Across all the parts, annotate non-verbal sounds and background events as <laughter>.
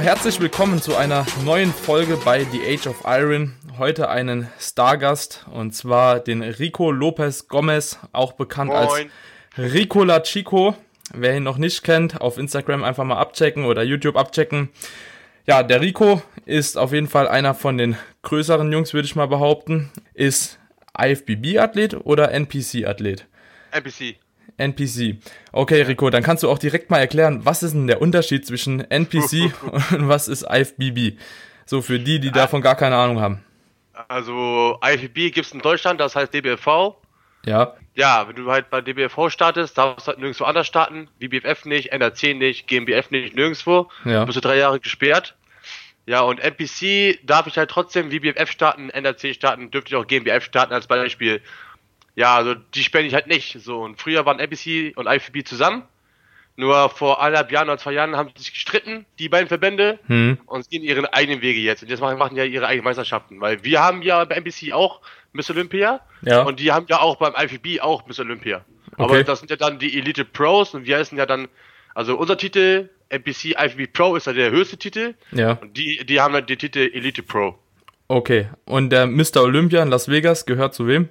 Herzlich willkommen zu einer neuen Folge bei The Age of Iron. Heute einen Stargast und zwar den Rico Lopez Gomez, auch bekannt Moin. als Rico La Chico. Wer ihn noch nicht kennt, auf Instagram einfach mal abchecken oder YouTube abchecken. Ja, der Rico ist auf jeden Fall einer von den größeren Jungs, würde ich mal behaupten. Ist IFBB-Athlet oder NPC-Athlet? NPC. NPC. Okay, Rico, dann kannst du auch direkt mal erklären, was ist denn der Unterschied zwischen NPC <laughs> und was ist IFBB? So für die, die davon gar keine Ahnung haben. Also IFBB gibt es in Deutschland, das heißt DBFV. Ja. Ja, wenn du halt bei DBFV startest, darfst du halt nirgendwo anders starten. BBFF nicht, NRC nicht, GmbF nicht, nirgendwo. Ja. Bist du drei Jahre gesperrt. Ja, und NPC darf ich halt trotzdem VBFF starten, NRC starten, dürfte ich auch GmbF starten als Beispiel. Ja, also die spende ich halt nicht. So, und früher waren NPC und IFB zusammen. Nur vor anderthalb Jahren oder zwei Jahren haben sie sich gestritten, die beiden Verbände, hm. und gehen ihren eigenen Wege jetzt. Und jetzt machen, machen ja ihre eigenen Meisterschaften. Weil wir haben ja bei NPC auch Miss Olympia. Ja. Und die haben ja auch beim IFB auch Miss Olympia. Okay. Aber das sind ja dann die Elite Pros und wir heißen ja dann, also unser Titel, NPC IFB Pro ist ja der höchste Titel. Ja. Und die, die haben dann den Titel Elite Pro. Okay. Und der Mr. Olympia in Las Vegas gehört zu wem?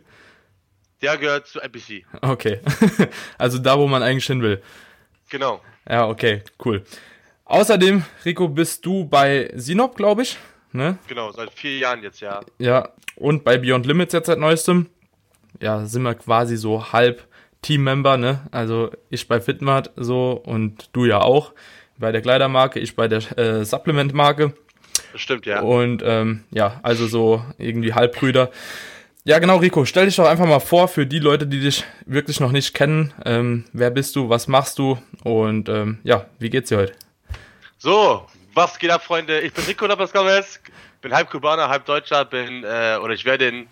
Der gehört zu NPC. Okay. <laughs> also da, wo man eigentlich hin will. Genau. Ja, okay, cool. Außerdem, Rico, bist du bei Sinop, glaube ich. Ne? Genau, seit vier Jahren jetzt, ja. Ja, und bei Beyond Limits jetzt seit neuestem. Ja, sind wir quasi so halb Teammember, ne? Also ich bei Fitmart so und du ja auch. Bei der Kleidermarke, ich bei der äh, Supplement-Marke. Stimmt, ja. Und ähm, ja, also so irgendwie Halbbrüder. Ja, genau, Rico, stell dich doch einfach mal vor für die Leute, die dich wirklich noch nicht kennen. Ähm, wer bist du, was machst du? Und ähm, ja, wie geht's dir heute? So, was geht ab, Freunde? Ich bin Rico Lopez Gomez, bin halb Kubaner, halb Deutscher, bin, äh, oder ich werde in,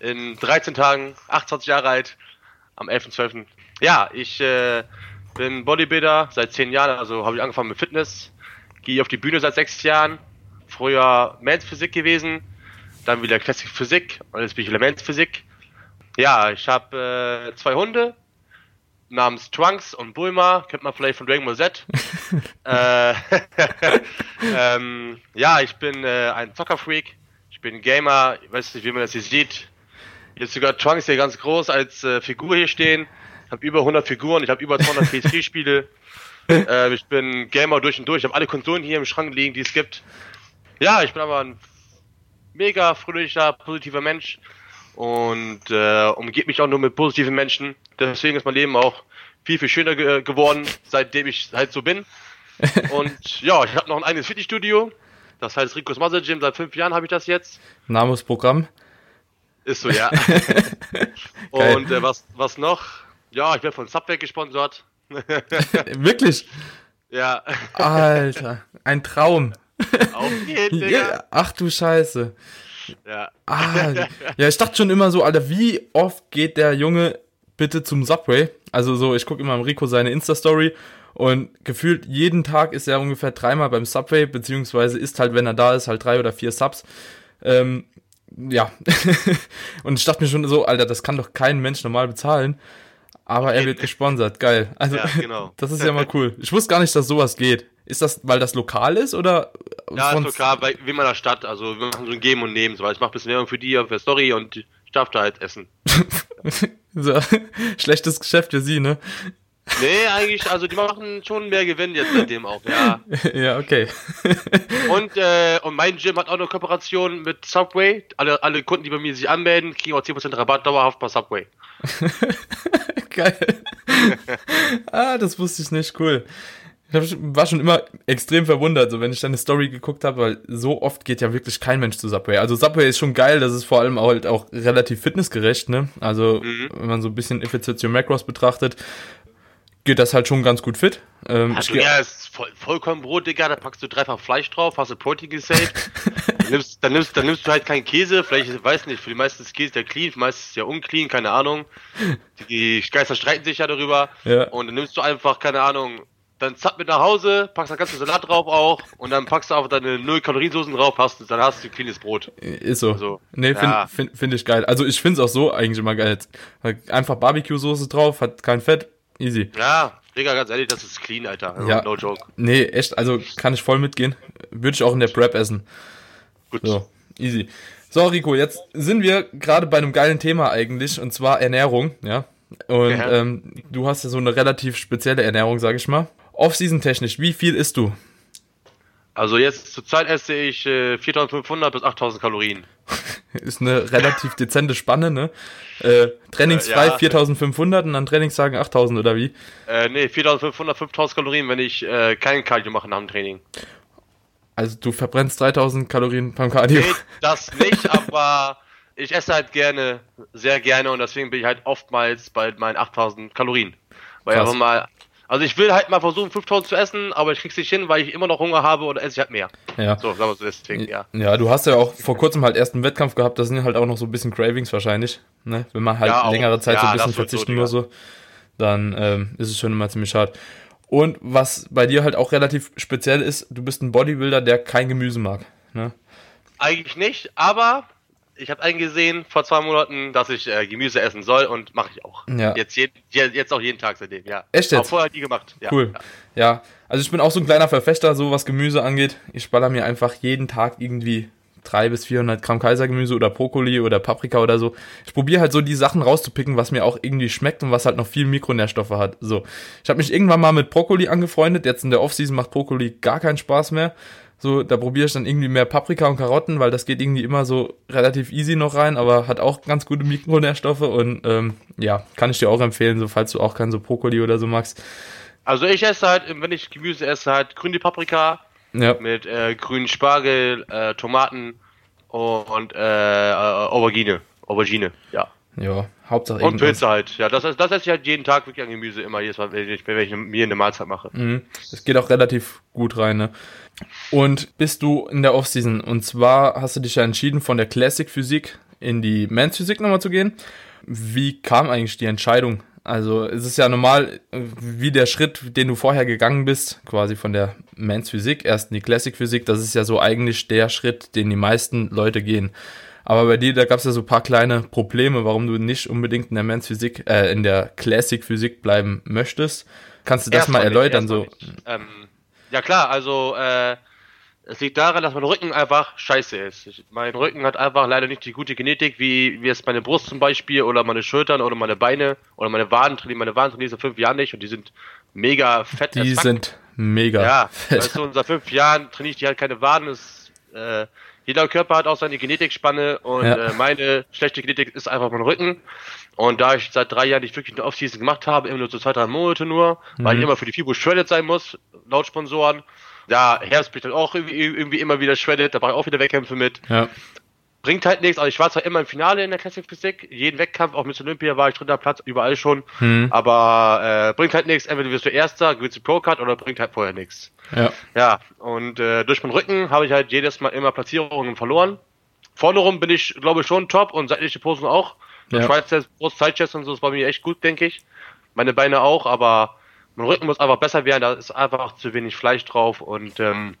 in 13 Tagen 28 Jahre alt, am 11.12. Ja, ich äh, bin Bodybuilder seit 10 Jahren, also habe ich angefangen mit Fitness, gehe auf die Bühne seit 6 Jahren, früher Men's Physik gewesen, dann wieder Classic Physik und jetzt bin ich Elementsphysik. Ja, ich habe äh, zwei Hunde namens Trunks und Bulma, kennt man vielleicht von Dragon Ball Z. <laughs> äh, <laughs> ähm, ja, ich bin äh, ein Zockerfreak, ich bin Gamer, ich weiß nicht, wie man das hier sieht. Jetzt sogar Trunks hier ganz groß als äh, Figur hier stehen. Ich habe über 100 Figuren, ich habe über 200 <laughs> PS4-Spiele. äh, ich bin Gamer durch und durch, ich habe alle Konsolen hier im Schrank liegen, die es gibt. Ja, ich bin aber ein mega fröhlicher, positiver Mensch und äh, umgeht mich auch nur mit positiven Menschen. Deswegen ist mein Leben auch viel, viel schöner ge geworden, seitdem ich halt so bin. <laughs> Und ja, ich habe noch ein eigenes Fitnessstudio. Das heißt Ricos Muscle Gym. Seit fünf Jahren habe ich das jetzt. Name Programm. Ist so, ja. <laughs> und äh, was, was noch? Ja, ich werde von Subway gesponsert. <laughs> Wirklich? Ja. Alter, ein Traum. Auf jeden, ja, Ach du Scheiße. Ja. Ah, <laughs> ja, ich dachte schon immer so, Alter, wie oft geht der Junge bitte zum Subway? Also so, ich gucke immer am Rico seine Insta-Story und gefühlt jeden Tag ist er ungefähr dreimal beim Subway, beziehungsweise ist halt, wenn er da ist, halt drei oder vier Subs. Ähm, ja. <laughs> und ich dachte mir schon so, Alter, das kann doch kein Mensch normal bezahlen. Aber er wird gesponsert, geil. Also, ja, genau. <laughs> das ist ja mal cool. Ich wusste gar nicht, dass sowas geht. Ist das, weil das lokal ist oder? Ja, ist lokal, bei, wie in meiner Stadt. Also wir machen so ein Geben und Nehmen. So, weil ich mache ein bisschen Werbung für die, für Story und ich darf da halt essen. <laughs> so, <laughs> schlechtes Geschäft für sie, ne? Nee, eigentlich, also die machen schon mehr Gewinn jetzt seitdem auch, ja. ja, okay. und, äh, und mein Gym hat auch eine Kooperation mit Subway. Alle, alle Kunden, die bei mir sich anmelden, kriegen auch 10% Rabatt dauerhaft bei Subway. Geil. <laughs> ah, das wusste ich nicht, cool. Ich war schon immer extrem verwundert, so wenn ich deine Story geguckt habe, weil so oft geht ja wirklich kein Mensch zu Subway. Also Subway ist schon geil, das ist vor allem auch, halt auch relativ fitnessgerecht, ne? Also mhm. wenn man so ein bisschen Effizienz Macros betrachtet, geht das halt schon ganz gut fit. Ähm, also, ja, ist voll, vollkommen Brot, Digga, da packst du dreifach Fleisch drauf, hast du Protein gesaved. <laughs> dann, nimmst, dann, nimmst, dann nimmst du halt keinen Käse, vielleicht, weiß nicht, für die meisten ist Käse der clean, für die meisten ist ja unclean, keine Ahnung. <laughs> Die Geister streiten sich ja darüber. Ja. Und dann nimmst du einfach, keine Ahnung, dann zapp mit nach Hause, packst das ganze Salat drauf auch und dann packst du einfach deine 0 Kaloriensoßen drauf, hast, dann hast du cleanes Brot. Ist so. Also, nee, finde ja. find, find ich geil. Also ich finde es auch so eigentlich immer geil. Einfach Barbecue-Soße drauf, hat kein Fett, easy. Ja, Digga, ganz ehrlich, das ist clean, Alter. Ja. No joke. Nee, echt, also kann ich voll mitgehen. Würde ich auch in der Prep essen. Gut. So, easy. So, Rico, jetzt sind wir gerade bei einem geilen Thema eigentlich, und zwar Ernährung, ja. Und ja. Ähm, du hast ja so eine relativ spezielle Ernährung, sag ich mal. Off-Season technisch, wie viel isst du? Also jetzt zurzeit esse ich äh, 4500 bis 8000 Kalorien. <laughs> ist eine relativ dezente Spanne, ne? Äh, trainingsfrei äh, ja. 4500 und dann Trainingstagen 8000 oder wie? Äh, nee, 4500, 5000 Kalorien, wenn ich äh, kein Cardio mache nach dem Training. Also du verbrennst 3000 Kalorien beim Cardio? Nee, das nicht, <laughs> aber ich esse halt gerne, sehr gerne und deswegen bin ich halt oftmals bei meinen 8000 Kalorien. Weil Krass. ich einfach mal also ich will halt mal versuchen, 5000 zu essen, aber ich krieg's nicht hin, weil ich immer noch Hunger habe oder esse ich halt mehr. Ja. So, sagen wir so deswegen, ja. Ja, du hast ja auch vor kurzem halt erst einen Wettkampf gehabt, das sind halt auch noch so ein bisschen Cravings wahrscheinlich, ne? Wenn man halt ja, längere Zeit ja, so ein bisschen verzichten muss, so, dann ähm, ist es schon immer ziemlich schade. Und was bei dir halt auch relativ speziell ist, du bist ein Bodybuilder, der kein Gemüse mag, ne? Eigentlich nicht, aber ich habe eingesehen vor zwei Monaten, dass ich äh, Gemüse essen soll und mache ich auch. Ja. Jetzt, je, jetzt auch jeden Tag seitdem, ja. Echt jetzt? Auch vorher nie gemacht. Ja, cool. Ja. ja. also ich bin auch so ein kleiner Verfechter, so was Gemüse angeht. Ich baller mir einfach jeden Tag irgendwie 300 bis 400 Gramm Kaisergemüse oder Brokkoli oder Paprika oder so. Ich probiere halt so die Sachen rauszupicken, was mir auch irgendwie schmeckt und was halt noch viel Mikronährstoffe hat. So, ich habe mich irgendwann mal mit Brokkoli angefreundet. Jetzt in der Offseason macht Brokkoli gar keinen Spaß mehr. So, da probiere ich dann irgendwie mehr Paprika und Karotten, weil das geht irgendwie immer so relativ easy noch rein, aber hat auch ganz gute Mikronährstoffe und ähm, ja, kann ich dir auch empfehlen, so falls du auch kein so Brokkoli oder so magst. Also ich esse halt, wenn ich Gemüse esse, halt grüne Paprika ja. mit äh, grünen Spargel, äh, Tomaten und äh, Aubergine. Aubergine, ja. Ja, Hauptsache Und Pilze halt. Ja, das, das esse ich halt jeden Tag wirklich an Gemüse immer, jedes Mal, wenn ich, wenn ich mir eine Mahlzeit mache. Mhm. Das geht auch relativ gut rein, ne? Und bist du in der Offseason? Und zwar hast du dich ja entschieden, von der Classic Physik in die Men's Physik nochmal zu gehen. Wie kam eigentlich die Entscheidung? Also es ist ja normal, wie der Schritt, den du vorher gegangen bist, quasi von der Men's Physik erst in die Classic Physik, das ist ja so eigentlich der Schritt, den die meisten Leute gehen. Aber bei dir, da gab es ja so ein paar kleine Probleme, warum du nicht unbedingt in der Men's Physik, äh, in der Classic Physik bleiben möchtest. Kannst du das erst mal erläutern? so? Ähm, ja klar, also äh, es liegt daran, dass mein Rücken einfach scheiße ist. Ich, mein Rücken hat einfach leider nicht die gute Genetik, wie, wie es meine Brust zum Beispiel oder meine Schultern oder meine Beine oder meine Waden trainieren. Meine Waden trainieren seit fünf Jahren nicht und die sind mega fett. Die sind mega ja, fett. Weißt du, und seit fünf Jahren trainiere ich die halt keine Waden. Das, äh, jeder Körper hat auch seine Genetikspanne und ja. äh, meine schlechte Genetik ist einfach mein Rücken. Und da ich seit drei Jahren nicht wirklich eine Off-Season gemacht habe, immer nur so zwei, drei Monate nur, mhm. weil ich immer für die FIBO shredded sein muss, laut Sponsoren. Ja, Herbst bin ich dann auch irgendwie, irgendwie immer wieder shredded, da brauche ich auch wieder Wettkämpfe mit. Ja. Bringt halt nichts, also ich war zwar immer im Finale in der Classic Physik, jeden Wettkampf, auch mit Olympia war ich dritter Platz, überall schon, mhm. aber äh, bringt halt nichts, entweder wirst du Erster, gewinnst du Pro-Card oder bringt halt vorher nichts. Ja. Ja, und äh, durch meinen Rücken habe ich halt jedes Mal immer Platzierungen verloren. Vorne rum bin ich, glaube ich, schon top und seitliche Posen auch. Ja. Schweizer Brust, Sidechest und so, das war mir echt gut, denke ich. Meine Beine auch, aber mein Rücken muss einfach besser werden, da ist einfach zu wenig Fleisch drauf und ähm,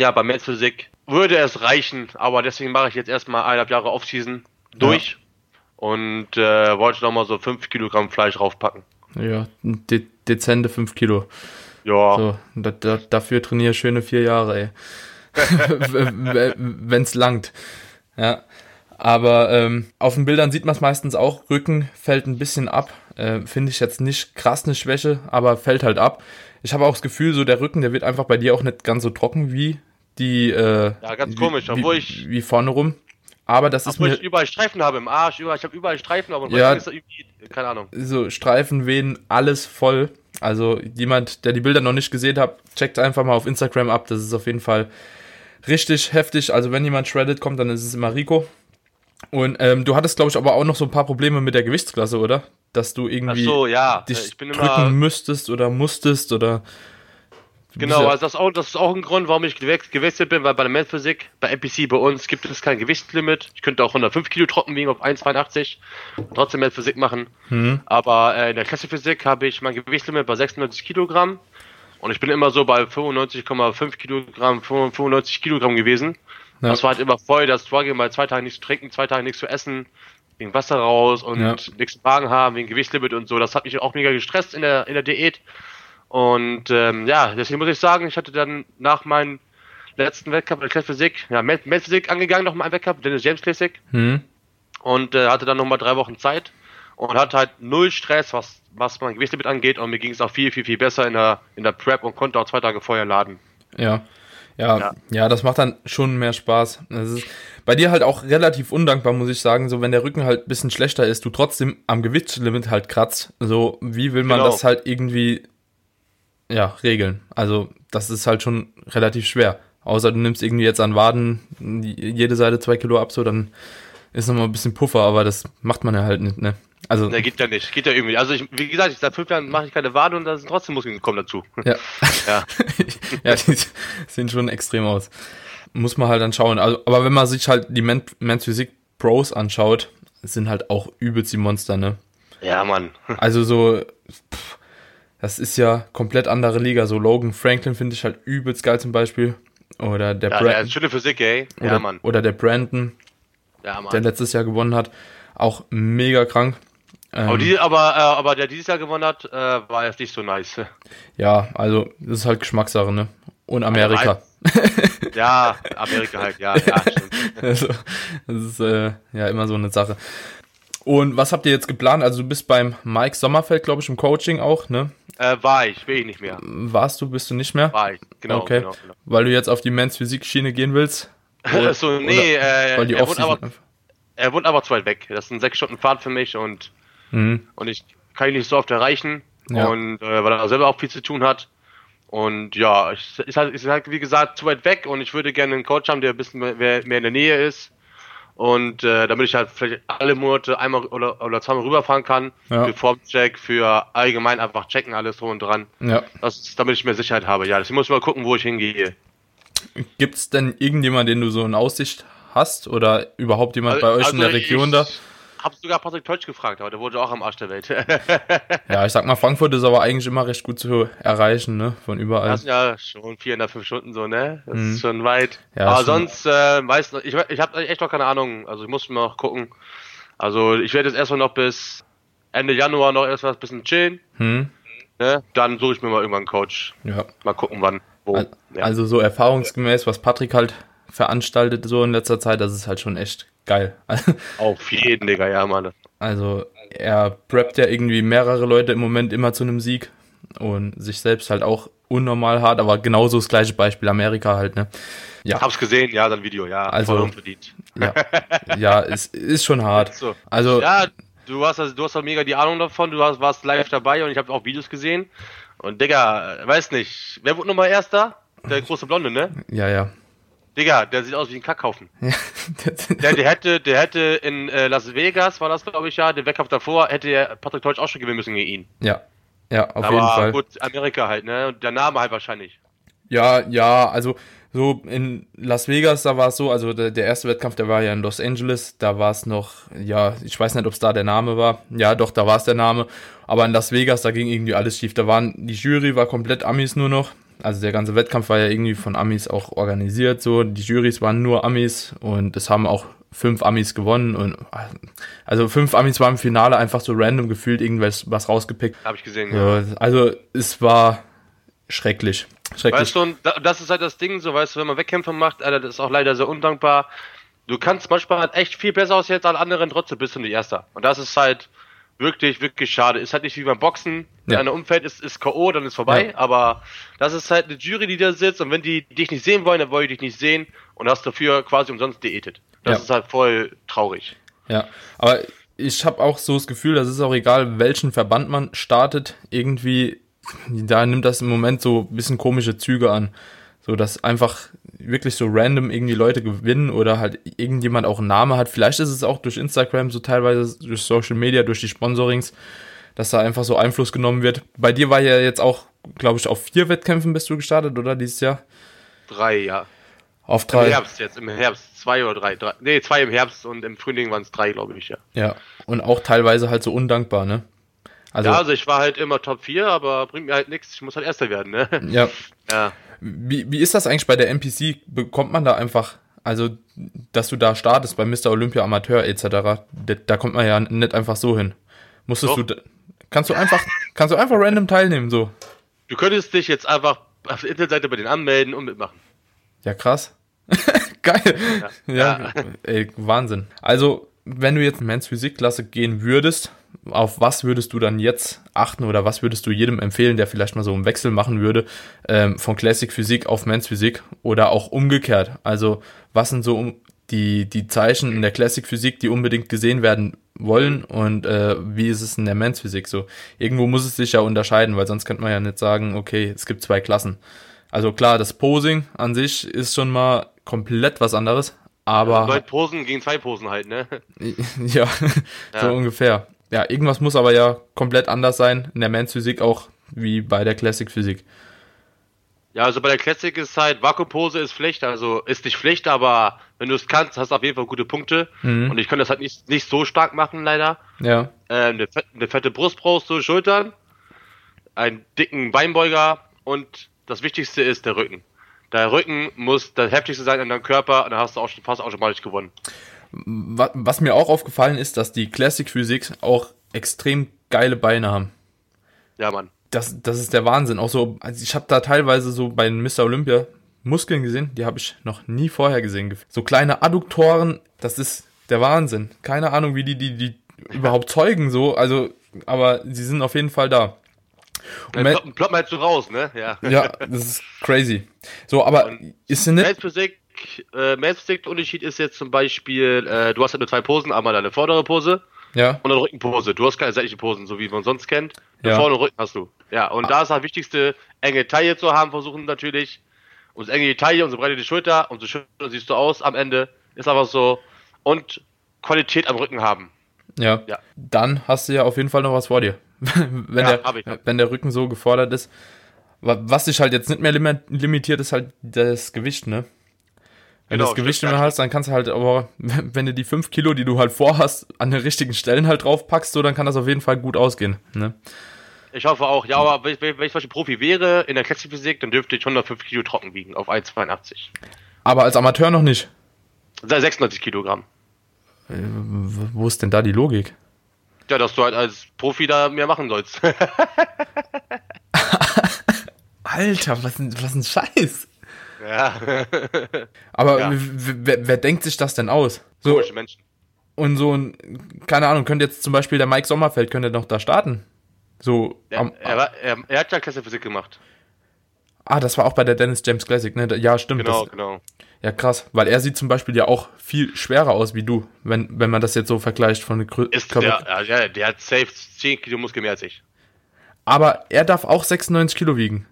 ja, bei Men's Physik würde es reichen, aber deswegen mache ich jetzt erstmal eineinhalb Jahre Offseason durch ja. und äh, wollte nochmal so 5 Kilogramm Fleisch draufpacken. Ja, de dezente 5 Kilo. Ja. So, da, da, dafür trainiere ich schöne vier Jahre, ey. <laughs> Wenn es langt. Ja. Aber ähm, auf den Bildern sieht man es meistens auch. Rücken fällt ein bisschen ab. Äh, Finde ich jetzt nicht krass eine Schwäche, aber fällt halt ab. Ich habe auch das Gefühl, so der Rücken, der wird einfach bei dir auch nicht ganz so trocken wie die. Äh, ja, ganz komisch, obwohl ich. Wie vorne rum. Aber das obwohl ist mir. ich überall Streifen habe im Arsch, überall, ich habe überall Streifen, aber ja, ist irgendwie, keine Ahnung. So Streifen, Venen, alles voll. Also jemand, der die Bilder noch nicht gesehen hat, checkt einfach mal auf Instagram ab. Das ist auf jeden Fall richtig heftig. Also wenn jemand shredded kommt, dann ist es immer Rico. Und ähm, du hattest, glaube ich, aber auch noch so ein paar Probleme mit der Gewichtsklasse, oder? Dass du irgendwie so, ja. dich drücken müsstest oder musstest oder. Genau, also das, auch, das ist auch ein Grund, warum ich gewechselt bin, weil bei der Mathphysik, bei NPC bei uns gibt es kein Gewichtslimit. Ich könnte auch 105 Kilo trocken wiegen auf 1,82 und trotzdem Mathphysik machen. Mhm. Aber äh, in der Klassephysik habe ich mein Gewichtslimit bei 96 Kilogramm und ich bin immer so bei 95,5 Kilogramm, 95 Kilogramm gewesen. Ja. Das war halt immer voll das Struggle, mal zwei Tage nichts zu trinken, zwei Tage nichts zu essen, wegen Wasser raus und ja. nichts zu Magen haben, wegen Gewichtslimit und so. Das hat mich auch mega gestresst in der, in der Diät. Und ähm, ja, deswegen muss ich sagen, ich hatte dann nach meinem letzten Wettkampf, der Physik, ja, Physik angegangen, nochmal ein Wettkampf, Dennis James Classic. Hm. Und äh, hatte dann nochmal drei Wochen Zeit und hatte halt null Stress, was, was mein Gewichtslimit angeht. Und mir ging es auch viel, viel, viel besser in der, in der Prep und konnte auch zwei Tage vorher laden. Ja. Ja, ja, ja, das macht dann schon mehr Spaß. Das ist bei dir halt auch relativ undankbar, muss ich sagen. So, wenn der Rücken halt ein bisschen schlechter ist, du trotzdem am Gewichtslimit halt kratzt. So, wie will man genau. das halt irgendwie, ja, regeln? Also, das ist halt schon relativ schwer. Außer du nimmst irgendwie jetzt an Waden jede Seite zwei Kilo ab, so, dann ist nochmal ein bisschen Puffer, aber das macht man ja halt nicht, ne? Also. Ne, geht ja nicht, geht ja irgendwie. Also ich, wie gesagt, ich, seit fünf Jahren mache ich keine Wade und da sind trotzdem Muskeln gekommen dazu. <laughs> Ja. ja. <laughs> ja, die sehen schon extrem aus. Muss man halt dann schauen. Also, aber wenn man sich halt die Men Men's Physik Pros anschaut, sind halt auch übelst die Monster, ne? Ja, Mann. Also so, pff, das ist ja komplett andere Liga. So Logan Franklin finde ich halt übelst geil zum Beispiel. Oder der ja, Brandon. Ja, schöne Physik, ey. Ja, oder, Mann. Oder der Brandon, ja, Mann. der letztes Jahr gewonnen hat. Auch mega krank. Ähm, aber, die, aber, äh, aber der dieses Jahr gewonnen hat, äh, war jetzt nicht so nice. Ja, also das ist halt Geschmackssache, ne? Und Amerika. ja, Amerika halt, ja, ja, <laughs> stimmt. Also, das ist äh, ja immer so eine Sache. Und was habt ihr jetzt geplant? Also du bist beim Mike Sommerfeld, glaube ich, im Coaching auch, ne? Äh, war ich, will ich nicht mehr. Warst du, bist du nicht mehr? War ich, genau. Okay. Genau, genau. Weil du jetzt auf die Men's Physik Schiene gehen willst? <laughs> so, nee, äh, weil die er, wohnt aber, er wohnt aber zu weit weg. Das ist ein sechs Stunden Fahrt für mich und, mhm. und ich kann ihn nicht so oft erreichen. Ja. Und äh, weil er selber auch viel zu tun hat. Und ja, es ist halt, ist halt, wie gesagt, zu weit weg und ich würde gerne einen Coach haben, der ein bisschen mehr, mehr in der Nähe ist. Und äh, damit ich halt vielleicht alle Monate einmal oder, oder zweimal rüberfahren kann, ja. für Formcheck, für allgemein einfach checken, alles so und dran. Ja. Das ist, damit ich mehr Sicherheit habe. Ja, deswegen muss ich mal gucken, wo ich hingehe. Gibt es denn irgendjemanden, den du so in Aussicht hast oder überhaupt jemand also, bei euch also in der Region ich, da? Hab sogar Patrick Teutsch gefragt, aber der wurde auch am Arsch der Welt. <laughs> ja, ich sag mal, Frankfurt ist aber eigentlich immer recht gut zu erreichen, ne? Von überall. Das sind ja schon vier nach fünf Stunden so, ne? Das mhm. ist schon weit. Ja, aber sonst, äh, meistens, ich, ich habe echt noch keine Ahnung. Also ich muss mal noch gucken. Also ich werde jetzt erstmal noch bis Ende Januar noch erst was bisschen chillen. Mhm. Ne? Dann suche ich mir mal irgendwann einen Coach. Ja. Mal gucken, wann. Wo. Also, ja. also so erfahrungsgemäß, was Patrick halt veranstaltet so in letzter Zeit, das ist halt schon echt geil. <laughs> Auf jeden, Digga, ja, Mann. Also er preppt ja irgendwie mehrere Leute im Moment immer zu einem Sieg und sich selbst halt auch unnormal hart, aber genauso das gleiche Beispiel Amerika halt, ne? Ja. Hab's gesehen, ja, dein Video, ja, also, voll unverdient. Ja, <laughs> ja es ist schon hart. So. Also, ja, du hast, also, du hast auch mega die Ahnung davon, du hast, warst live dabei und ich habe auch Videos gesehen. Und Digga, weiß nicht, wer wurde nochmal Erster? Der große Blonde, ne? Ja, ja. Digga, der sieht aus wie ein Kackhaufen. <laughs> der, der, hätte, der hätte in äh, Las Vegas, war das glaube ich ja, den Wettkampf davor, hätte Patrick Teutsch auch schon gewinnen müssen gegen ihn. Ja, ja, auf Aber jeden Fall. Aber gut, Amerika halt, ne? Und der Name halt wahrscheinlich. Ja, ja, also so in Las Vegas, da war es so, also der, der, erste Wettkampf, der war ja in Los Angeles, da war es noch, ja, ich weiß nicht, ob es da der Name war. Ja, doch, da war es der Name. Aber in Las Vegas, da ging irgendwie alles schief. Da waren, die Jury war komplett Amis nur noch. Also der ganze Wettkampf war ja irgendwie von Amis auch organisiert, so. Die Jurys waren nur Amis und es haben auch fünf Amis gewonnen und also fünf Amis waren im Finale einfach so random gefühlt irgendwas was rausgepickt. Habe ich gesehen, ja. Also es war schrecklich. schrecklich. Weißt du, das ist halt das Ding, so weißt du, wenn man Wettkämpfe macht, Alter, das ist auch leider sehr undankbar. Du kannst manchmal halt echt viel besser aus jetzt als anderen, trotzdem bist du nicht Erster. Und das ist halt wirklich, wirklich schade. Ist halt nicht wie beim Boxen. Wenn ja. einer umfällt, ist, ist K.O., dann ist vorbei. Ja. Aber das ist halt eine Jury, die da sitzt und wenn die dich nicht sehen wollen, dann wollen die dich nicht sehen und hast dafür quasi umsonst diätet. Das ja. ist halt voll traurig. Ja, aber ich habe auch so das Gefühl, das ist auch egal, welchen Verband man startet, irgendwie, da nimmt das im Moment so ein bisschen komische Züge an. So, dass einfach wirklich so random irgendwie Leute gewinnen oder halt irgendjemand auch einen Namen hat. Vielleicht ist es auch durch Instagram so teilweise, durch Social Media, durch die Sponsorings, dass da einfach so Einfluss genommen wird. Bei dir war ja jetzt auch, glaube ich, auf vier Wettkämpfen bist du gestartet, oder dieses Jahr? Drei, ja. Auf drei. Im Herbst jetzt, im Herbst. Zwei oder drei. drei nee, zwei im Herbst und im Frühling waren es drei, glaube ich, ja. Ja. Und auch teilweise halt so undankbar, ne? Also, ja, also ich war halt immer Top 4, aber bringt mir halt nichts. Ich muss halt Erster werden, ne? <laughs> Ja. Ja. Wie, wie ist das eigentlich bei der NPC? Bekommt man da einfach, also, dass du da startest bei Mr. Olympia Amateur etc., da, da kommt man ja nicht einfach so hin. Musstest Doch. du, kannst du einfach, kannst du einfach random teilnehmen, so? Du könntest dich jetzt einfach auf der Internetseite bei denen anmelden und mitmachen. Ja, krass. <laughs> Geil. Ja, ja. ja. Ey, Wahnsinn. Also, wenn du jetzt Men's Physikklasse gehen würdest, auf was würdest du dann jetzt achten oder was würdest du jedem empfehlen, der vielleicht mal so einen Wechsel machen würde ähm, von Classic Physik auf Men's Physik oder auch umgekehrt? Also was sind so die, die Zeichen in der Classic Physik, die unbedingt gesehen werden wollen und äh, wie ist es in der Men's Physik so? Irgendwo muss es sich ja unterscheiden, weil sonst könnte man ja nicht sagen, okay, es gibt zwei Klassen. Also klar, das Posing an sich ist schon mal komplett was anderes, aber. Also Posen gegen zwei Posen halt, ne? <laughs> ja, ja, so ungefähr. Ja, irgendwas muss aber ja komplett anders sein in der Men's Physik auch wie bei der Classic Physik. Ja, also bei der Classic ist halt, Vakuumpose ist Pflicht, also ist nicht Pflicht, aber wenn du es kannst, hast du auf jeden Fall gute Punkte. Mhm. Und ich kann das halt nicht, nicht so stark machen, leider. Ja. Äh, eine, eine fette Brust brauchst du, Schultern, einen dicken Beinbeuger und das Wichtigste ist der Rücken. Der Rücken muss das heftigste sein an deinem Körper und dann hast du auch schon fast automatisch gewonnen. Was mir auch aufgefallen ist, dass die Classic Physics auch extrem geile Beine haben. Ja, Mann. Das, das ist der Wahnsinn. Auch so, also ich habe da teilweise so bei Mr. Olympia Muskeln gesehen, die habe ich noch nie vorher gesehen. So kleine Adduktoren, das ist der Wahnsinn. Keine Ahnung, wie die die, die überhaupt zeugen so, also, aber sie sind auf jeden Fall da. Und ploppen, ploppen halt so raus, ne? Ja. ja, das ist crazy. So, aber Und ist denn nicht. Äh, Physik Unterschied ist jetzt zum Beispiel, äh, du hast halt nur zwei Posen, einmal deine vordere Pose ja. und eine Rückenpose. Du hast keine seitliche Posen, so wie man sonst kennt. Ja. Vorne und Rücken hast du. Ja, und ah. da ist halt wichtigste, enge Taille zu haben, versuchen natürlich. Umso enge die Taille, umso breiter die Schulter, umso schöner siehst du aus am Ende. Ist einfach so. Und Qualität am Rücken haben. Ja. ja. Dann hast du ja auf jeden Fall noch was vor dir. <laughs> wenn, ja, der, wenn der Rücken so gefordert ist. Was sich halt jetzt nicht mehr limitiert, ist halt das Gewicht, ne? Wenn genau, du das Gewicht nicht mehr hast, dann kannst du halt, aber <laughs> wenn du die 5 Kilo, die du halt vorhast, an den richtigen Stellen halt drauf packst, so, dann kann das auf jeden Fall gut ausgehen, ne? Ich hoffe auch, ja, aber wenn, wenn ich zum Beispiel Profi wäre in der Klassik dann dürfte ich 105 Kilo trocken wiegen auf 1,82. Aber als Amateur noch nicht? 96 Kilogramm. Äh, wo ist denn da die Logik? Ja, dass du halt als Profi da mehr machen sollst. <laughs> <laughs> Alter, was ein, was ein Scheiß. Ja. Aber ja. Wer, wer, denkt sich das denn aus? So, Komische Menschen. Und so ein, keine Ahnung, könnte jetzt zum Beispiel der Mike Sommerfeld, könnte noch da starten? So. Am, er, war, er, er, hat ja Klasse Physik gemacht. Ah, das war auch bei der Dennis James Classic, ne? Ja, stimmt. Genau, das, genau. Ja, krass, weil er sieht zum Beispiel ja auch viel schwerer aus wie du, wenn, wenn man das jetzt so vergleicht von der Größe. Der, ja, der hat safe 10 Kilo Muskel mehr als ich. Aber er darf auch 96 Kilo wiegen.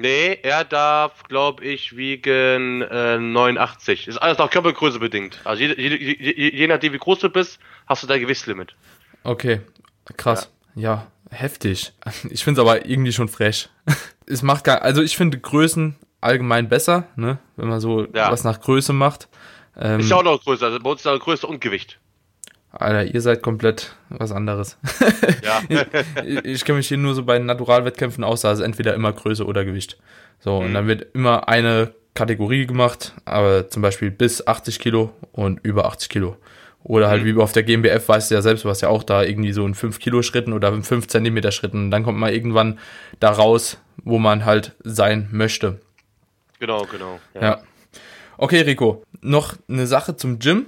Nee, er darf, glaube ich, wiegen äh, 89. Ist alles nach Körpergröße bedingt. Also je, je, je, je, nachdem, wie groß du bist, hast du dein Gewichtslimit. Okay, krass. Ja, ja heftig. <laughs> Ich finde es aber irgendwie schon frech. <laughs> es macht gar, also ich finde Größen allgemein besser, ne? wenn man so ja. was nach Größe macht. Ähm, ist ja auch noch größer, also bei uns ist ja Größe und Gewicht. Alter, ihr seid komplett was anderes. Ja. <laughs> ich, ich kenne mich hier nur so bei Naturalwettkämpfen aus, also entweder immer Größe oder Gewicht. So, mhm. und dann wird immer eine Kategorie gemacht, aber zum Beispiel bis 80 Kilo und über 80 Kilo. Oder halt mhm. wie auf der GmbF weißt du ja selbst, was ja auch da irgendwie so in 5 Kilo Schritten oder in 5 Zentimeter Schritten. Und dann kommt man irgendwann da raus, wo man halt sein möchte. Genau, genau. Ja. ja. Okay, Rico, noch eine Sache zum Gym.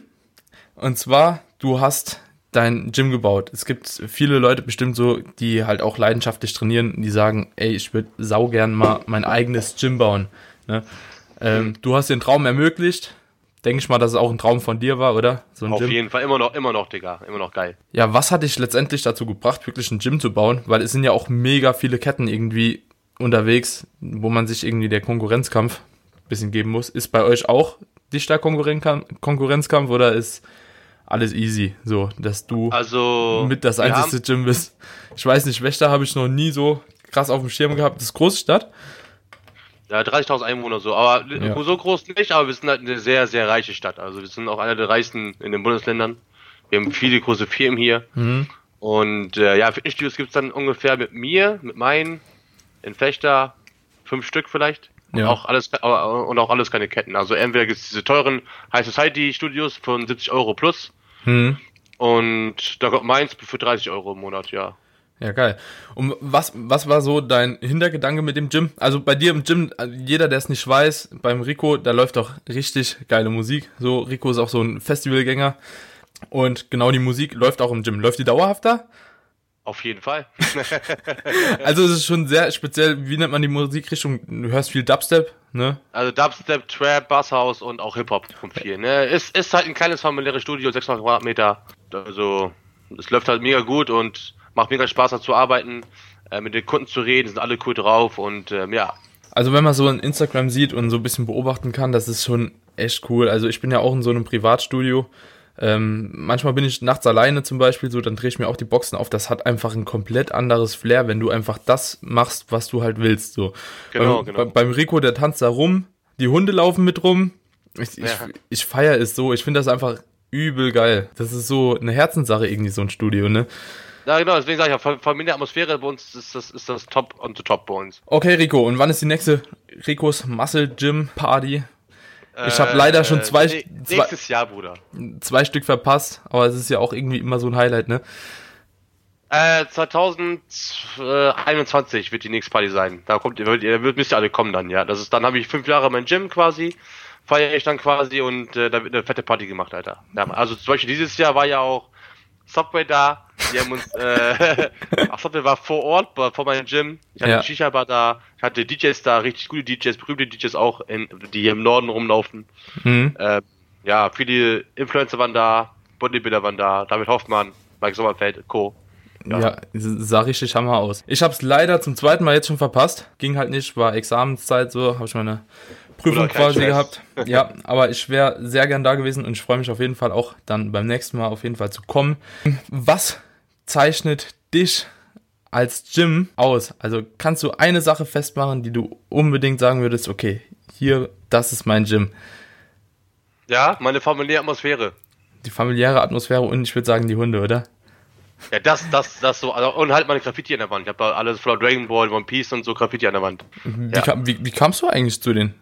Und zwar, du hast dein Gym gebaut. Es gibt viele Leute bestimmt so, die halt auch leidenschaftlich trainieren, die sagen, ey, ich würde sau gern mal mein eigenes Gym bauen. Ne? Ähm, du hast den Traum ermöglicht. Denke ich mal, dass es auch ein Traum von dir war, oder? So Auf Gym. jeden Fall, immer noch, immer noch, Digga. Immer noch geil. Ja, was hat dich letztendlich dazu gebracht, wirklich ein Gym zu bauen? Weil es sind ja auch mega viele Ketten irgendwie unterwegs, wo man sich irgendwie der Konkurrenzkampf ein bisschen geben muss. Ist bei euch auch dichter Konkurrenzkampf oder ist alles easy, so, dass du also, mit das einzige Gym bist? Ich weiß nicht, Wächter habe ich noch nie so krass auf dem Schirm gehabt. Das ist Großstadt. Ja, 30.000 Einwohner so, aber ja. so groß nicht, aber wir sind halt eine sehr, sehr reiche Stadt. Also wir sind auch einer der reichsten in den Bundesländern. Wir haben viele große Firmen hier. Mhm. Und äh, ja, Fitnessstudios gibt es dann ungefähr mit mir, mit meinen in Fechter fünf Stück vielleicht. Ja. Und auch alles und auch alles keine Ketten. Also entweder gibt es diese teuren High Society Studios von 70 Euro plus. Hm. Und da kommt meins für 30 Euro im Monat, ja. Ja, geil. Und was, was war so dein Hintergedanke mit dem Gym? Also bei dir im Gym, jeder, der es nicht weiß, beim Rico, da läuft doch richtig geile Musik. So, Rico ist auch so ein Festivalgänger. Und genau die Musik läuft auch im Gym. Läuft die dauerhaft da? Auf jeden Fall. <laughs> also es ist schon sehr speziell. Wie nennt man die Musikrichtung? Du hörst viel Dubstep, ne? Also Dubstep, Trap, Basshouse und auch Hip-Hop kommt viel, ne? Ist, ist halt ein kleines familiäres Studio, 600 Quadratmeter. Also es läuft halt mega gut und macht mega Spaß, da zu arbeiten, äh, mit den Kunden zu reden, sind alle cool drauf und ähm, ja. Also wenn man so ein Instagram sieht und so ein bisschen beobachten kann, das ist schon echt cool. Also ich bin ja auch in so einem Privatstudio. Ähm, manchmal bin ich nachts alleine zum Beispiel, so dann drehe ich mir auch die Boxen auf. Das hat einfach ein komplett anderes Flair, wenn du einfach das machst, was du halt willst. So. Genau, beim, genau. beim Rico, der tanzt da rum, die Hunde laufen mit rum. Ich, ja. ich, ich feiere es so. Ich finde das einfach übel geil. Das ist so eine Herzenssache irgendwie, so ein Studio, ne? Ja, genau, deswegen sage ich ja, Familie, Atmosphäre bei uns ist das, ist das Top on the Top bei uns. Okay, Rico, und wann ist die nächste Ricos Muscle Gym Party? Ich habe leider schon zwei, äh, zwei, nächstes Jahr, Bruder. Zwei Stück verpasst, aber es ist ja auch irgendwie immer so ein Highlight, ne? Äh, 2021 wird die nächste Party sein. Da kommt, ihr wird, müsst ihr alle kommen dann, ja. Das ist, dann habe ich fünf Jahre mein Gym quasi, feiere ich dann quasi und äh, da wird eine fette Party gemacht, Alter. Ja, also zum Beispiel dieses Jahr war ja auch Subway da. Die haben uns, äh, <laughs> ach, Subway war vor Ort, vor meinem Gym. Ich hatte ja. Shisha-Bar da. Ich hatte DJs da, richtig gute DJs, berühmte DJs auch, in, die hier im Norden rumlaufen. Mhm. Äh, ja, viele Influencer waren da, Bodybuilder waren da, David Hoffmann, Mike Sommerfeld, Co. Ja. ja, sah richtig Hammer aus. Ich habe es leider zum zweiten Mal jetzt schon verpasst. Ging halt nicht, war Examenszeit so, habe ich meine Prüfung quasi gehabt. <laughs> Ja, aber ich wäre sehr gern da gewesen und ich freue mich auf jeden Fall auch dann beim nächsten Mal auf jeden Fall zu kommen. Was zeichnet dich als Gym aus? Also kannst du eine Sache festmachen, die du unbedingt sagen würdest, okay, hier, das ist mein Gym. Ja, meine familiäre Atmosphäre. Die familiäre Atmosphäre und ich würde sagen die Hunde, oder? Ja, das, das, das so. Also, und halt meine Graffiti an der Wand. Ich habe da alles voller Dragon Ball, One Piece und so Graffiti an der Wand. Wie, ja. kam, wie, wie kamst du eigentlich zu den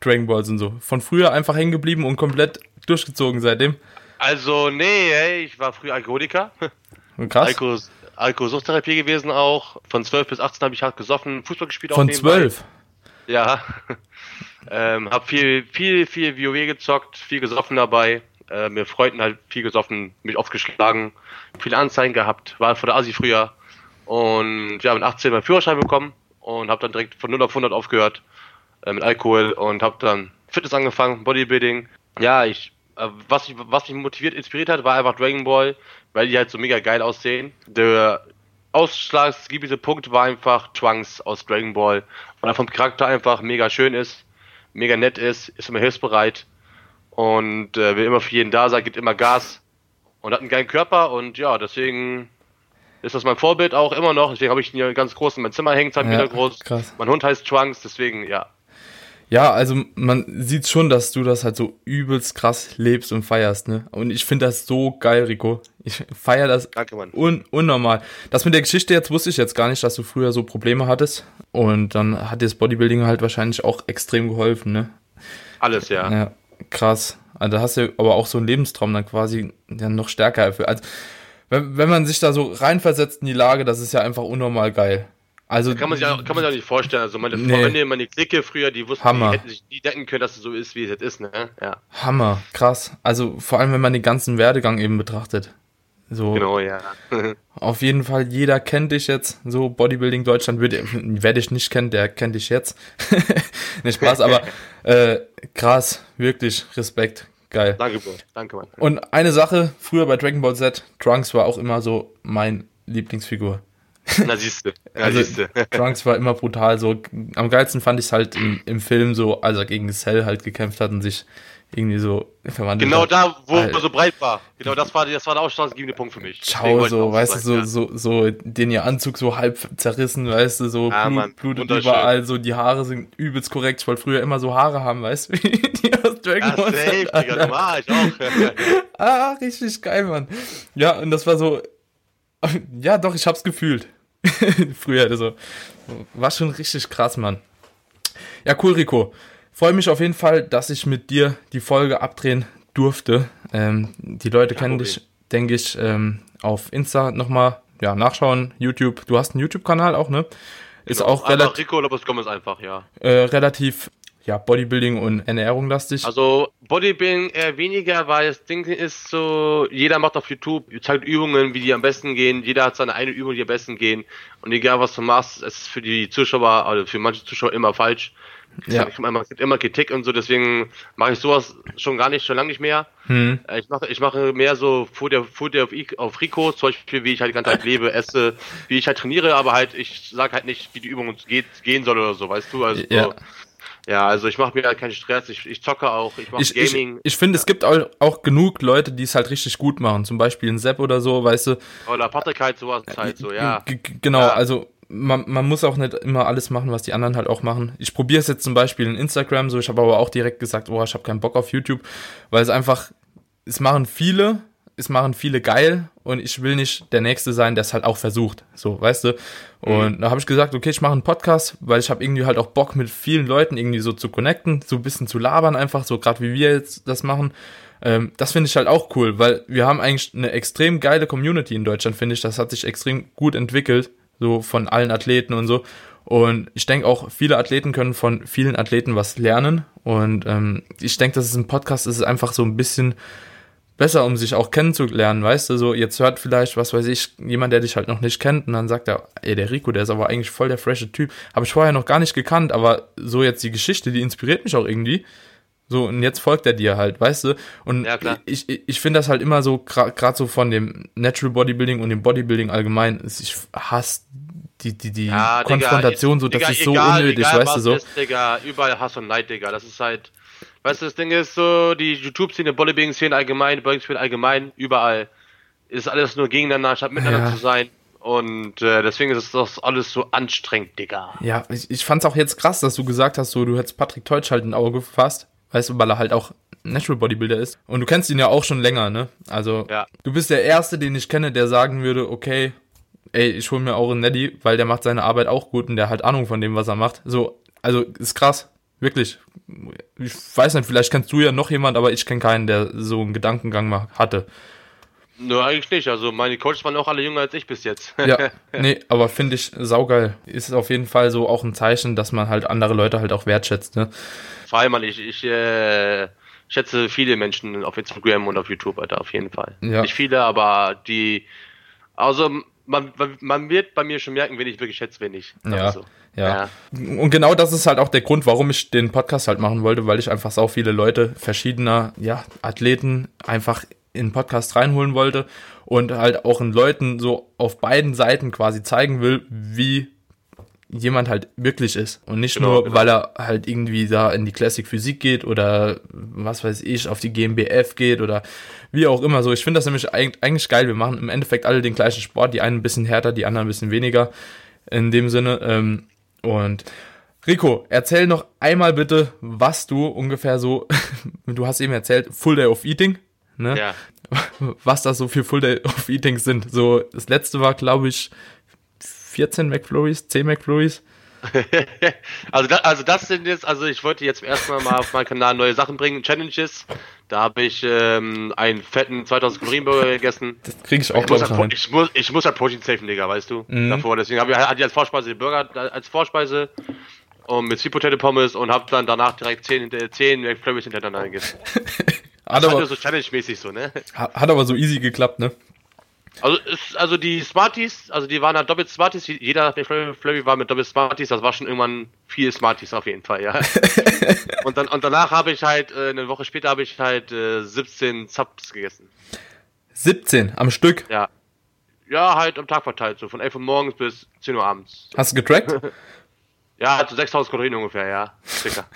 Dragon Balls und so? Von früher einfach hängen geblieben und komplett durchgezogen seitdem? Also, nee, ey, ich war früher Alkoholiker. <laughs> Krass. Alko, Alkoholsuchttherapie gewesen auch. Von 12 bis 18 habe ich hart gesoffen, Fußball gespielt auch Von 12? Ja. <laughs> ähm, hab viel, viel, viel WoW gezockt, viel gesoffen dabei. Äh, mir Freunden halt viel gesoffen, mich oft geschlagen, viele Anzeigen gehabt, war vor der Asi früher. Und ja, mit 18 meinen Führerschein bekommen und habe dann direkt von 0 auf 100 aufgehört äh, mit Alkohol und habe dann Fitness angefangen, Bodybuilding. Ja, ich, äh, was, ich, was mich motiviert, inspiriert hat, war einfach Dragon Ball, weil die halt so mega geil aussehen. Der ausschlaggebende Punkt war einfach Trunks aus Dragon Ball, weil er vom Charakter einfach mega schön ist, mega nett ist, ist immer hilfsbereit und äh, will immer für jeden da sein, gibt immer Gas und hat einen geilen Körper und ja, deswegen ist das mein Vorbild auch immer noch. Deswegen habe ich ihn hier ganz groß in mein Zimmer hängen, zwei ja, Meter groß. Krass. Mein Hund heißt Trunks, deswegen ja, ja, also man sieht schon, dass du das halt so übelst krass lebst und feierst, ne? Und ich finde das so geil, Rico. Ich feiere das Danke, Mann. Un unnormal. Das mit der Geschichte jetzt wusste ich jetzt gar nicht, dass du früher so Probleme hattest. Und dann hat dir das Bodybuilding halt wahrscheinlich auch extrem geholfen, ne? Alles, ja. Ja, krass. Also da hast du aber auch so einen Lebenstraum dann quasi dann noch stärker erfüllt. Also wenn, wenn man sich da so reinversetzt in die Lage, das ist ja einfach unnormal geil. Also kann man sich auch, kann man sich auch nicht vorstellen. Also meine nee. Freunde, meine Clique früher, die wussten, Hammer. die hätten sich nie denken können, dass es so ist, wie es jetzt ist, ne? Ja. Hammer, krass. Also vor allem, wenn man den ganzen Werdegang eben betrachtet. So. Genau, ja. <laughs> auf jeden Fall, jeder kennt dich jetzt. So Bodybuilding Deutschland würde, wer dich nicht kennt, der kennt dich jetzt. <laughs> nicht Spaß, aber <laughs> äh, krass, wirklich Respekt, geil. Danke, Bro. Danke, Mann. Und eine Sache, früher bei Dragon Ball Z, Trunks war auch immer so mein Lieblingsfigur. Na siehste. <laughs> Na also, siehste. <laughs> Trunks war immer brutal. So am geilsten fand ich es halt im, im Film so, als er gegen Cell halt gekämpft hat und sich irgendwie so verwandelt Genau hat. da, wo er so breit war. Genau, das war, das war der ausschlaggebende Punkt für mich. Ciao, so, weißt du, so, ja. so, so, den ihr Anzug so halb zerrissen, weißt du, so ah, Blut, Blut überall, so die Haare sind übelst korrekt. Ich wollte früher immer so Haare haben, weißt du, <laughs> die aus Dragon Ball. Ja, safe, Digga, war ich auch. ah, richtig geil, Mann. Ja, und das war so, ja, doch, ich hab's gefühlt. <laughs> Früher, also. War schon richtig krass, Mann. Ja, cool, Rico. Freue mich auf jeden Fall, dass ich mit dir die Folge abdrehen durfte. Ähm, die Leute ja, kennen okay. dich, denke ich, ähm, auf Insta nochmal. ja, nachschauen, YouTube. Du hast einen YouTube-Kanal auch, ne? Ist genau. auch relativ. Rico Lopez Gomez einfach, ja. Äh, relativ ja, Bodybuilding und Ernährung lastig? Also Bodybuilding eher weniger, weil das Ding ist so, jeder macht auf YouTube, zeigt Übungen, wie die am besten gehen, jeder hat seine eine Übung, die am besten gehen und egal was du machst, es ist für die Zuschauer, also für manche Zuschauer immer falsch. Ja. Ich immer, immer Kritik und so, deswegen mache ich sowas schon gar nicht, schon lange nicht mehr. Hm. Äh, ich mache ich mache mehr so Food, Food auf, auf Rico, zum Beispiel, wie ich halt die ganze Zeit lebe, esse, wie ich halt trainiere, aber halt, ich sage halt nicht, wie die Übung geht, gehen soll oder so, weißt du? Also ja. so, ja, also ich mache mir halt keinen Stress, ich, ich zocke auch, ich mache Gaming. Ich, ich finde, ja. es gibt auch, auch genug Leute, die es halt richtig gut machen, zum Beispiel ein Sepp oder so, weißt du. Oder Patrick halt sowas halt so, ja. genau, ja. also man, man muss auch nicht immer alles machen, was die anderen halt auch machen. Ich probiere es jetzt zum Beispiel in Instagram so, ich habe aber auch direkt gesagt, oh, ich habe keinen Bock auf YouTube, weil es einfach, es machen viele, es machen viele geil und ich will nicht der Nächste sein, der es halt auch versucht. So, weißt du? Und mhm. da habe ich gesagt, okay, ich mache einen Podcast, weil ich habe irgendwie halt auch Bock mit vielen Leuten irgendwie so zu connecten, so ein bisschen zu labern einfach, so gerade wie wir jetzt das machen. Ähm, das finde ich halt auch cool, weil wir haben eigentlich eine extrem geile Community in Deutschland, finde ich. Das hat sich extrem gut entwickelt, so von allen Athleten und so. Und ich denke auch, viele Athleten können von vielen Athleten was lernen. Und ähm, ich denke, das ist ein Podcast, das ist einfach so ein bisschen besser, um sich auch kennenzulernen, weißt du, so jetzt hört vielleicht, was weiß ich, jemand, der dich halt noch nicht kennt und dann sagt er, ey, der Rico, der ist aber eigentlich voll der frische Typ, habe ich vorher noch gar nicht gekannt, aber so jetzt die Geschichte, die inspiriert mich auch irgendwie. So, und jetzt folgt er dir halt, weißt du? Und ja, ich, ich, ich finde das halt immer so, gerade so von dem Natural Bodybuilding und dem Bodybuilding allgemein, ich hasse die, die, die ja, Konfrontation, Digga, so, das Digga, ist so egal, unnötig, egal, weißt du so. Ist, Digga, überall Hass und Neid, Digga. Das ist halt, Weißt du, das Ding ist so, die YouTube-Szene, Bodybuilding-Szene allgemein, Bodybuilding-Szene allgemein, überall ist alles nur gegeneinander, statt miteinander ja. zu sein. Und äh, deswegen ist das alles so anstrengend, Digga. Ja, ich, ich fand's auch jetzt krass, dass du gesagt hast, so du hättest Patrick Teutsch halt ein Auge gefasst. Weißt du, weil er halt auch Natural Bodybuilder ist. Und du kennst ihn ja auch schon länger, ne? Also, ja. du bist der Erste, den ich kenne, der sagen würde, okay, ey, ich hol mir auch einen Neddy, weil der macht seine Arbeit auch gut und der hat Ahnung von dem, was er macht. So, also ist krass. Wirklich. Ich weiß nicht, vielleicht kennst du ja noch jemand, aber ich kenne keinen, der so einen Gedankengang mal hatte. Nö, eigentlich nicht. Also meine Coaches waren auch alle jünger als ich bis jetzt. ja, <laughs> nee, aber finde ich saugeil. Ist auf jeden Fall so auch ein Zeichen, dass man halt andere Leute halt auch wertschätzt, ne? Vor allem, ich, ich äh, schätze viele Menschen auf Instagram und auf YouTube, Alter, auf jeden Fall. Ja. Nicht viele, aber die, also man, man wird bei mir schon merken, wen ich wirklich schätze, wen ich. Ja. So. Ja. ja. Und genau das ist halt auch der Grund, warum ich den Podcast halt machen wollte, weil ich einfach so viele Leute verschiedener, ja, Athleten einfach in den Podcast reinholen wollte und halt auch den Leuten so auf beiden Seiten quasi zeigen will, wie jemand halt wirklich ist und nicht genau, nur, genau. weil er halt irgendwie da in die Classic Physik geht oder was weiß ich, auf die GmbF geht oder wie auch immer so. Ich finde das nämlich eigentlich geil. Wir machen im Endeffekt alle den gleichen Sport, die einen ein bisschen härter, die anderen ein bisschen weniger in dem Sinne. Ähm, und Rico, erzähl noch einmal bitte, was du ungefähr so, <laughs> du hast eben erzählt, Full Day of Eating, ne? Ja. <laughs> Was das so für Full Day of Eating sind. So, das letzte war, glaube ich, 14 McFlurries, 10 McFlurries. <laughs> also, da, also das sind jetzt, also ich wollte jetzt erstmal mal auf meinen Kanal neue Sachen bringen, Challenges. Da habe ich ähm, einen fetten 2000 Kalorien Burger gegessen. Das kriege ich auch ich muss, halt, ich, muss, ich muss halt Protein safen, Digga, weißt du? Mhm. Davor, deswegen habe ich, hatte ich als Vorspeise den Burger als Vorspeise und mit Sweet Potato Pommes und habe dann danach direkt 10, 10 McFlurries hintereinander gegessen. <laughs> hat aber, so Challenge-mäßig so, ne? Hat aber so easy geklappt, ne? Also, ist, also die Smarties, also die waren halt doppelt Smarties, jeder Flurry war mit doppelt Smarties, das war schon irgendwann viel Smarties auf jeden Fall, ja. <laughs> und, dann, und danach habe ich halt, äh, eine Woche später habe ich halt äh, 17 Zaps gegessen. 17 am Stück? Ja. Ja, halt am Tag verteilt, so von 11 Uhr morgens bis 10 Uhr abends. Hast du getrackt? <laughs> ja, also 6000 Kalorien ungefähr, ja. Circa.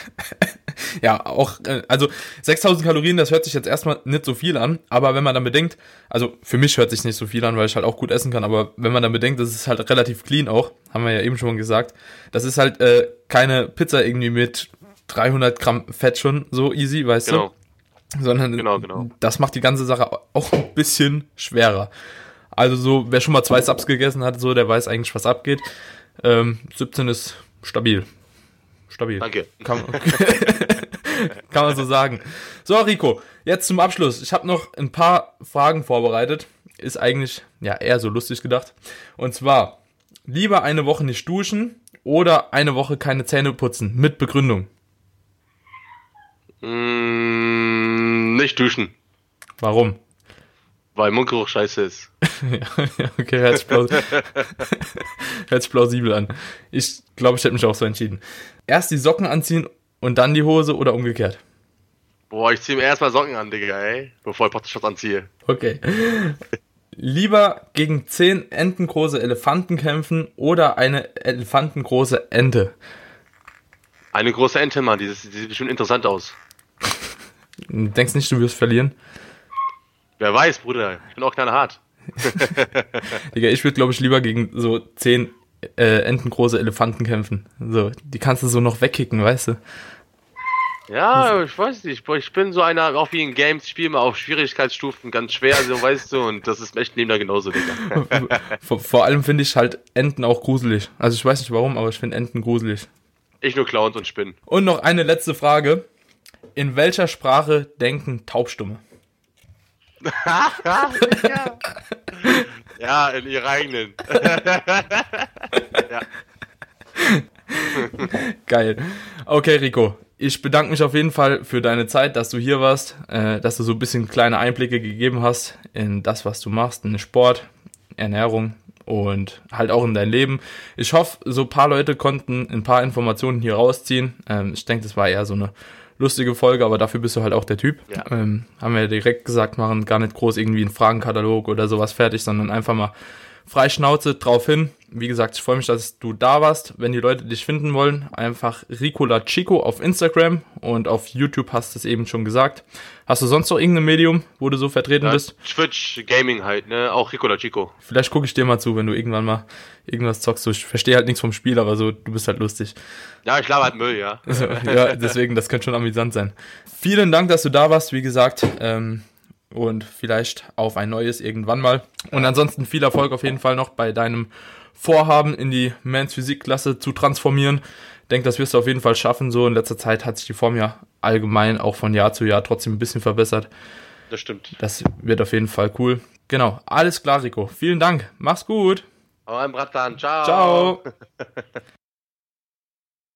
<laughs> ja, auch, äh, also 6000 Kalorien, das hört sich jetzt erstmal nicht so viel an, aber wenn man dann bedenkt, also für mich hört sich nicht so viel an, weil ich halt auch gut essen kann, aber wenn man dann bedenkt, das ist halt relativ clean auch, haben wir ja eben schon gesagt, das ist halt äh, keine Pizza irgendwie mit 300 Gramm Fett schon so easy, weißt genau. du? Sondern genau, genau. das macht die ganze Sache auch ein bisschen schwerer. Also so, wer schon mal zwei Subs gegessen hat, so, der weiß eigentlich, was abgeht. Ähm, 17 ist stabil. Stabil. Danke. Kann, <laughs> kann man so sagen. So, Rico, jetzt zum Abschluss. Ich habe noch ein paar Fragen vorbereitet. ist eigentlich ja eher so lustig gedacht. Und zwar, lieber eine Woche nicht duschen oder eine Woche keine Zähne putzen mit Begründung. Mm, nicht duschen. Warum? Weil Mundgeruch scheiße ist. <laughs> ja, okay, hört sich, <laughs> sich plausibel an. Ich glaube, ich hätte mich auch so entschieden. Erst die Socken anziehen und dann die Hose oder umgekehrt? Boah, ich ziehe mir erstmal Socken an, Digga, ey, bevor ich Potterschutz anziehe. Okay. Lieber gegen zehn entengroße Elefanten kämpfen oder eine elefantengroße Ente? Eine große Ente, Mann, die, die sieht schon interessant aus. <laughs> Denkst nicht, du wirst verlieren? Wer weiß, Bruder. Ich bin auch knallhart. <laughs> Digga, ich würde, glaube ich, lieber gegen so zehn äh, entengroße Elefanten kämpfen. So, die kannst du so noch wegkicken, weißt du? Ja, ich weiß nicht. Ich bin so einer, auch wie in Games, ich spiele mal auf Schwierigkeitsstufen ganz schwer, so weißt du, und das ist echt neben da genauso, Digga. <laughs> vor, vor allem finde ich halt Enten auch gruselig. Also ich weiß nicht warum, aber ich finde Enten gruselig. Ich nur Clowns und Spinnen. Und noch eine letzte Frage. In welcher Sprache denken Taubstumme? <laughs> ja. in ihrer eigenen. <laughs> Geil. Okay, Rico. Ich bedanke mich auf jeden Fall für deine Zeit, dass du hier warst, äh, dass du so ein bisschen kleine Einblicke gegeben hast in das, was du machst, in Sport, Ernährung und halt auch in dein Leben. Ich hoffe, so ein paar Leute konnten ein paar Informationen hier rausziehen. Ähm, ich denke, das war eher so eine lustige Folge, aber dafür bist du halt auch der Typ. Ja. Ähm, haben wir ja direkt gesagt, machen gar nicht groß irgendwie einen Fragenkatalog oder sowas fertig, sondern einfach mal frei Schnauze drauf hin. Wie gesagt, ich freue mich, dass du da warst. Wenn die Leute dich finden wollen, einfach Ricola Chico auf Instagram und auf YouTube hast du es eben schon gesagt. Hast du sonst noch irgendein Medium, wo du so vertreten ja, bist? Twitch, Gaming halt, ne? Auch Ricola Chico. Vielleicht gucke ich dir mal zu, wenn du irgendwann mal irgendwas zockst. Ich verstehe halt nichts vom Spiel, aber so, du bist halt lustig. Ja, ich laber halt Müll, ja. <laughs> ja, deswegen, das könnte schon amüsant sein. Vielen Dank, dass du da warst. Wie gesagt, ähm, und vielleicht auf ein neues irgendwann mal. Und ansonsten viel Erfolg auf jeden Fall noch bei deinem Vorhaben in die Mans Physikklasse zu transformieren. Ich denke, das wirst du auf jeden Fall schaffen. So in letzter Zeit hat sich die Form ja allgemein auch von Jahr zu Jahr trotzdem ein bisschen verbessert. Das stimmt. Das wird auf jeden Fall cool. Genau, alles klar, Rico. Vielen Dank. Mach's gut. Hau rein, Bratan. Ciao. Ciao. <laughs>